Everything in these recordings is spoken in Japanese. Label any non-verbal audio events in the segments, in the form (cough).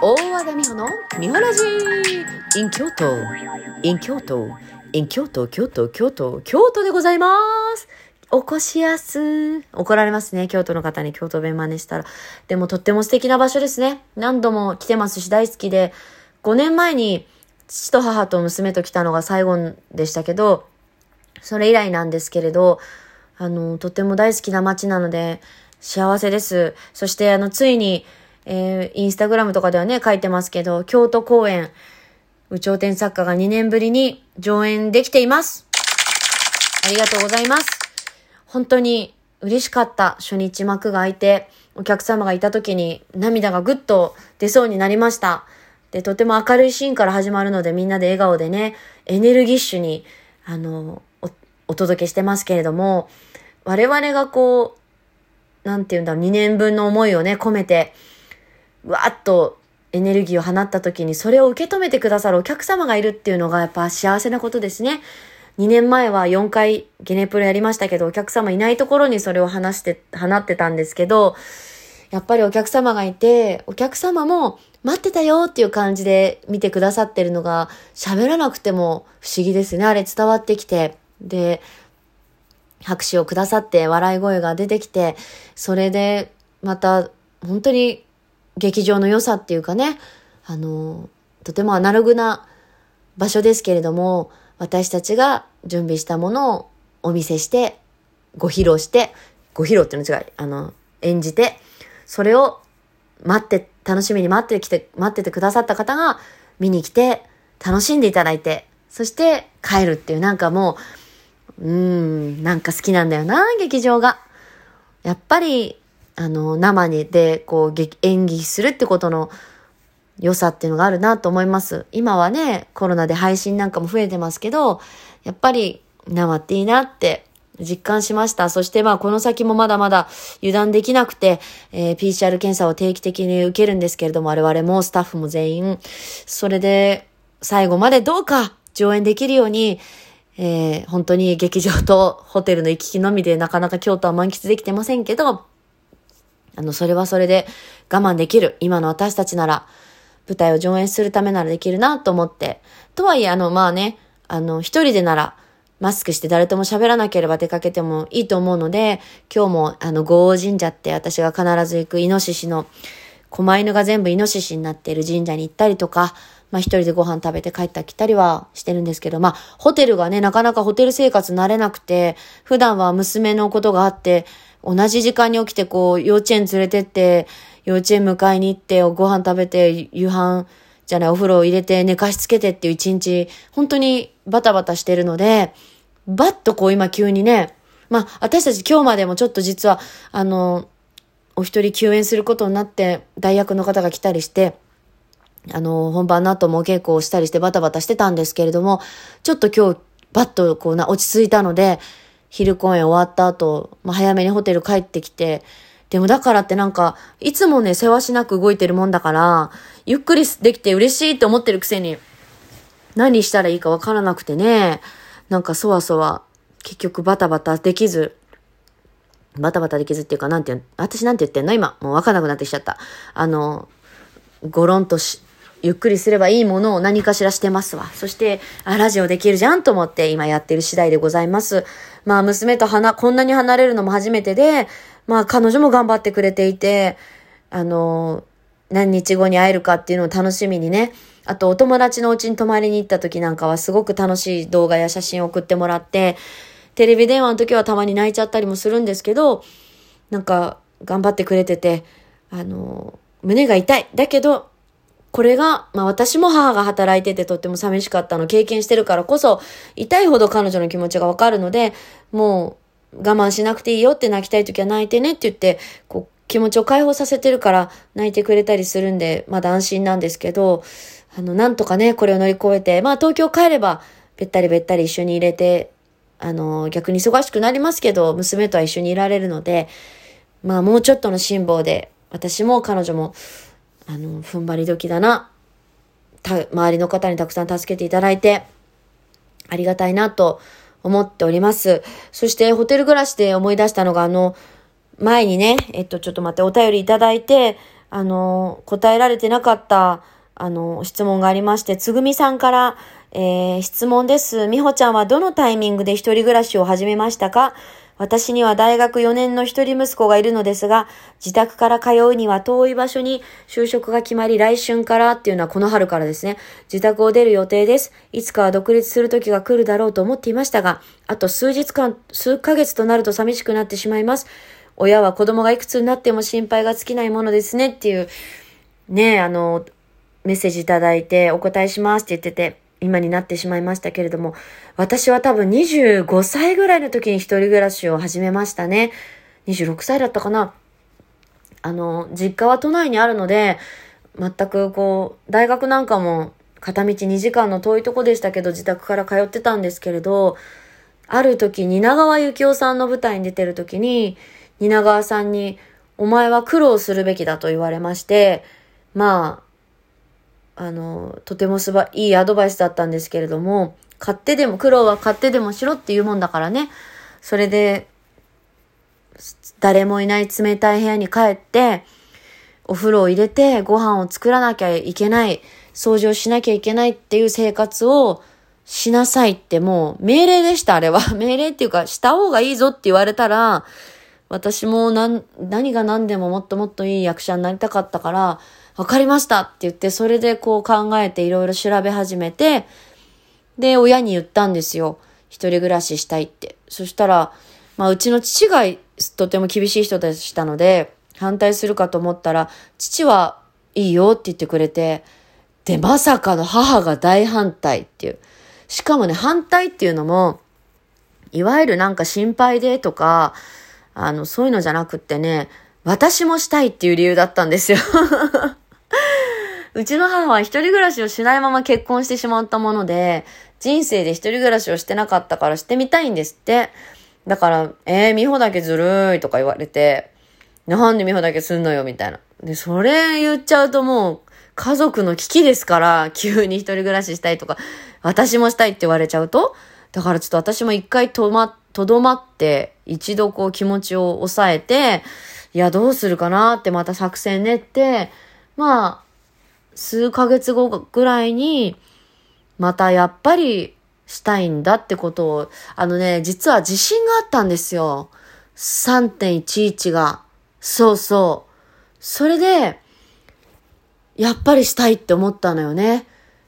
大和田美穂の美穂ラジ in 京都 in 京都 in 京都京都京都京都でございます起こしやす。怒られますね。京都の方に京都弁真似したら。でもとっても素敵な場所ですね。何度も来てますし大好きで、5年前に父と母と娘と来たのが最後でしたけど、それ以来なんですけれど、あの、とても大好きな街なので、幸せです。そして、あの、ついに、えー、インスタグラムとかではね、書いてますけど、京都公演、宇頂天作家が2年ぶりに上演できています。ありがとうございます。本当に嬉しかった。初日幕が開いて、お客様がいた時に涙がぐっと出そうになりました。で、とても明るいシーンから始まるので、みんなで笑顔でね、エネルギッシュに、あの、おお届けしてますけれども、我々がこう、なんて言うんだろう、2年分の思いをね、込めて、わーっとエネルギーを放った時にそれを受け止めてくださるお客様がいるっていうのがやっぱ幸せなことですね。2年前は4回ゲネプロやりましたけど、お客様いないところにそれを話して、放ってたんですけど、やっぱりお客様がいて、お客様も待ってたよっていう感じで見てくださってるのが、喋らなくても不思議ですね。あれ伝わってきて。で、拍手をくださって笑い声が出てきて、それでまた本当に劇場の良さっていうかね、あの、とてもアナログな場所ですけれども、私たちが準備したものをお見せして、ご披露して、ご披露っていうの違い、あの、演じて、それを待って、楽しみに待ってきて、待っててくださった方が見に来て、楽しんでいただいて、そして帰るっていうなんかもう、うーん、なんか好きなんだよな、劇場が。やっぱりあの、生にで、こう、演技するってことの良さっていうのがあるなと思います。今はね、コロナで配信なんかも増えてますけど、やっぱり生っていいなって実感しました。そしてまあこの先もまだまだ油断できなくて、えー、PCR 検査を定期的に受けるんですけれども、我々もスタッフも全員、それで最後までどうか上演できるように、えー、本当に劇場とホテルの行き来のみでなかなか京都は満喫できてませんけど、あの、それはそれで我慢できる。今の私たちなら、舞台を上演するためならできるなと思って。とはいえ、あの、まあね、あの、一人でなら、マスクして誰とも喋らなければ出かけてもいいと思うので、今日も、あの、五王神社って私が必ず行くイノシシの、狛犬が全部イノシシになっている神社に行ったりとか、まあ一人でご飯食べて帰ったきたりはしてるんですけど、まあホテルがね、なかなかホテル生活慣れなくて、普段は娘のことがあって、同じ時間に起きてこう、幼稚園連れてって、幼稚園迎えに行って、ご飯食べて、夕飯じゃない、お風呂入れて寝かしつけてっていう一日、本当にバタバタしてるので、バッとこう今急にね、まあ私たち今日までもちょっと実は、あの、お一人休園することになって、大学の方が来たりして、あの、本番の後も稽古をしたりしてバタバタしてたんですけれども、ちょっと今日、バッとこうな、落ち着いたので、昼公演終わった後、まあ、早めにホテル帰ってきて、でもだからってなんか、いつもね、世話しなく動いてるもんだから、ゆっくりできて嬉しいって思ってるくせに、何したらいいかわからなくてね、なんかそわそわ、結局バタバタできず、バタバタできずっていうか、なんていう私なんて言ってんの今、もうわかんなくなってきちゃった。あの、ごろんとし、ゆっくりすればいいものを何かしらしてますわ。そして、あ、ラジオできるじゃんと思って今やってる次第でございます。まあ、娘とはな、こんなに離れるのも初めてで、まあ、彼女も頑張ってくれていて、あの、何日後に会えるかっていうのを楽しみにね。あと、お友達のうちに泊まりに行った時なんかはすごく楽しい動画や写真を送ってもらって、テレビ電話の時はたまに泣いちゃったりもするんですけど、なんか、頑張ってくれてて、あの、胸が痛い。だけど、これが、まあ私も母が働いててとっても寂しかったの経験してるからこそ、痛いほど彼女の気持ちがわかるので、もう我慢しなくていいよって泣きたい時は泣いてねって言って、こう気持ちを解放させてるから泣いてくれたりするんで、まだ安心なんですけど、あの、なんとかね、これを乗り越えて、まあ東京帰れば、べったりべったり一緒に入れて、あの、逆に忙しくなりますけど、娘とは一緒にいられるので、まあもうちょっとの辛抱で、私も彼女もあの、踏ん張り時だな。た、周りの方にたくさん助けていただいて、ありがたいなと思っております。そしてホテル暮らしで思い出したのが、あの、前にね、えっと、ちょっと待って、お便りいただいて、あの、答えられてなかった、あの、質問がありまして、つぐみさんから、えー、質問です。みほちゃんはどのタイミングで一人暮らしを始めましたか？私には大学4年の一人息子がいるのですが、自宅から通うには遠い場所に就職が決まり、来春からっていうのはこの春からですね、自宅を出る予定です。いつかは独立する時が来るだろうと思っていましたが、あと数日間、数ヶ月となると寂しくなってしまいます。親は子供がいくつになっても心配が尽きないものですねっていう、ねあの、メッセージいただいてお答えしますって言ってて、今になってしまいましたけれども、私は多分25歳ぐらいの時に一人暮らしを始めましたね。26歳だったかな。あの、実家は都内にあるので、全くこう、大学なんかも片道2時間の遠いとこでしたけど、自宅から通ってたんですけれど、ある時、蜷川幸雄さんの舞台に出てる時に、蜷川さんに、お前は苦労するべきだと言われまして、まあ、あの、とてもすば、いいアドバイスだったんですけれども、買ってでも、苦労は買ってでもしろっていうもんだからね。それで、誰もいない冷たい部屋に帰って、お風呂を入れてご飯を作らなきゃいけない、掃除をしなきゃいけないっていう生活をしなさいってもう命令でした、あれは。(laughs) 命令っていうか、した方がいいぞって言われたら、私も何、何が何でももっともっといい役者になりたかったから、わかりましたって言って、それでこう考えていろいろ調べ始めて、で、親に言ったんですよ。一人暮らししたいって。そしたら、まあ、うちの父がとても厳しい人でしたので、反対するかと思ったら、父はいいよって言ってくれて、で、まさかの母が大反対っていう。しかもね、反対っていうのも、いわゆるなんか心配でとか、あの、そういうのじゃなくってね、私もしたいっていう理由だったんですようちの母は一人暮らしをしないまま結婚してしまったもので、人生で一人暮らしをしてなかったからしてみたいんですって。だから、えー、美穂だけずるいとか言われて、なんで美穂だけすんのよみたいな。で、それ言っちゃうともう、家族の危機ですから、急に一人暮らししたいとか、私もしたいって言われちゃうと。だからちょっと私も一回とま、とどまって、一度こう気持ちを抑えて、いや、どうするかなってまた作戦練って、まあ、数ヶ月後ぐらいに、またやっぱりしたいんだってことを、あのね、実は自信があったんですよ。3.11が。そうそう。それで、やっぱりしたいって思ったのよね。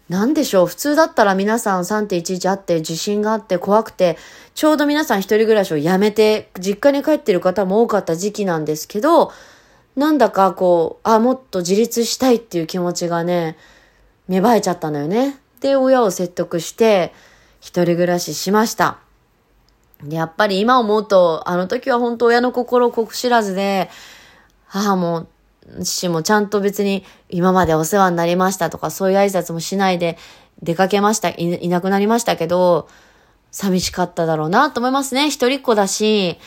なんでしょう？普通だったら皆さん3.11あって自信があって怖くて、ちょうど皆さん一人暮らしをやめて、実家に帰ってる方も多かった時期なんですけど、なんだかこう、あ、もっと自立したいっていう気持ちがね、芽生えちゃったのよね。で、親を説得して、一人暮らししました。やっぱり今思うと、あの時は本当親の心をこく知らずで、母も、父もちゃんと別に今までお世話になりましたとかそういう挨拶もしないで出かけました、いいなくなりましたけど、寂しかっただろうなと思いますね。一人っ子だし、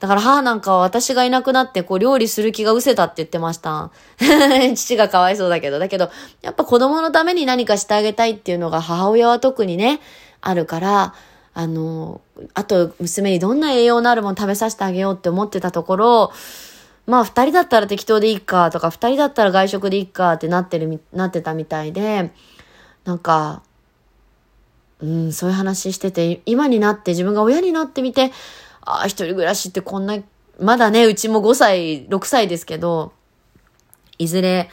だから母なんかは私がいなくなってこう料理する気が失せたって言ってました。(laughs) 父がかわいそうだけど。だけど、やっぱ子供のために何かしてあげたいっていうのが母親は特にね、あるから、あの、あと娘にどんな栄養のあるもの食べさせてあげようって思ってたところ、まあ二人だったら適当でいいかとか、二人だったら外食でいいかってなってる、なってたみたいで、なんか、うん、そういう話してて、今になって自分が親になってみて、ああ、一人暮らしってこんな、まだね、うちも5歳、6歳ですけど、いずれ、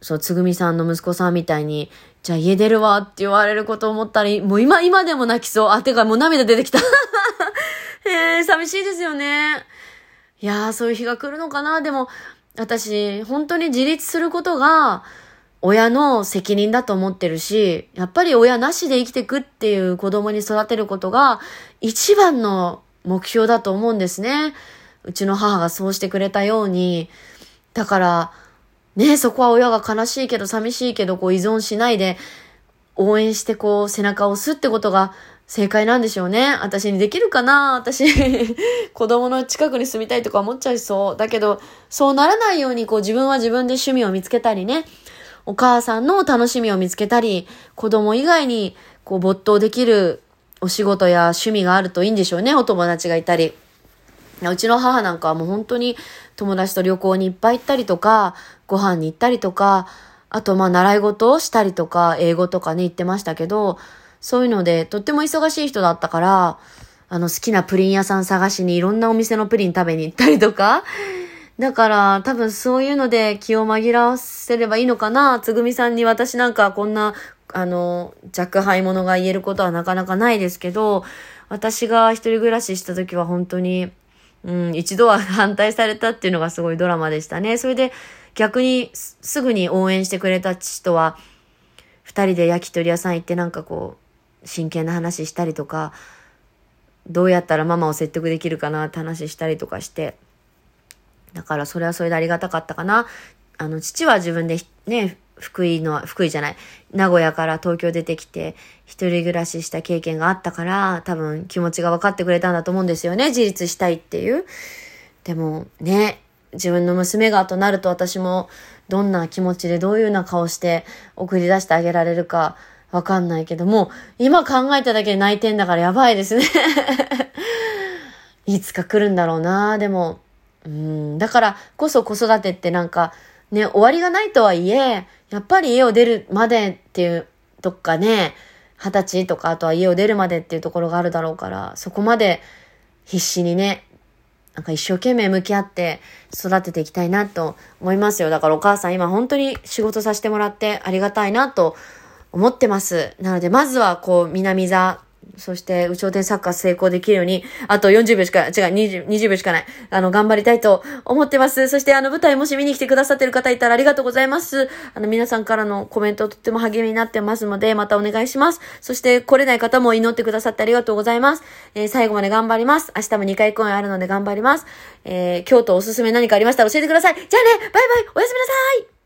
そう、つぐみさんの息子さんみたいに、じゃあ家出るわって言われること思ったり、もう今、今でも泣きそう。あ、てかもう涙出てきた。(laughs) えー、寂しいですよね。いやー、そういう日が来るのかな。でも、私、本当に自立することが、親の責任だと思ってるし、やっぱり親なしで生きてくっていう子供に育てることが、一番の目標だと思うんですね。うちの母がそうしてくれたように。だから、ね、そこは親が悲しいけど寂しいけどこう依存しないで応援してこう背中を押すってことが正解なんでしょうね。私にできるかな？私 (laughs) 子供の近くに住みたいとか思っちゃいそう。だけど、そうならないようにこう自分は自分で趣味を見つけたりね。お母さんの楽しみを見つけたり、子供以外にこう没頭できるお仕事や趣味があるといいんでしょうね、お友達がいたり。うちの母なんかはもう本当に友達と旅行にいっぱい行ったりとか、ご飯に行ったりとか、あとまあ習い事をしたりとか、英語とかね言ってましたけど、そういうのでとっても忙しい人だったから、あの好きなプリン屋さん探しにいろんなお店のプリン食べに行ったりとか、だから多分そういうので気を紛らわせればいいのかな。つぐみさんに私なんかこんな、あの、若輩者が言えることはなかなかないですけど、私が一人暮らしした時は本当に、うん、一度は反対されたっていうのがすごいドラマでしたね。それで逆にすぐに応援してくれた父とは、二人で焼き鳥屋さん行ってなんかこう、真剣な話したりとか、どうやったらママを説得できるかなって話したりとかして、だからそれはそれでありがたかったかな。あの、父は自分でね、福井の、福井じゃない、名古屋から東京出てきて、一人暮らしした経験があったから、多分気持ちが分かってくれたんだと思うんですよね。自立したいっていう。でもね、自分の娘がとなると私もどんな気持ちでどういうような顔して送り出してあげられるかわかんないけども、今考えただけで泣いてんだからやばいですね (laughs) いつか来るんだろうなでも、うん、だからこそ子育てってなんか、ね、終わりがないとはいえ、やっぱり家を出るまでっていうどっかね、二十歳とかあとは家を出るまでっていうところがあるだろうから、そこまで必死にね、なんか一生懸命向き合って育てていきたいなと思いますよ。だからお母さん今本当に仕事させてもらってありがたいなと思ってます。なのでまずはこう南座そして、宇頂天サッカー成功できるように、あと40秒しか、違う、20, 20秒しかない。あの、頑張りたいと思ってます。そして、あの、舞台もし見に来てくださってる方いたらありがとうございます。あの、皆さんからのコメントとっても励みになってますので、またお願いします。そして、来れない方も祈ってくださってありがとうございます。えー、最後まで頑張ります。明日も2回公演あるので頑張ります。えー、京都おすすめ何かありましたら教えてください。じゃあね、バイバイ、おやすみなさい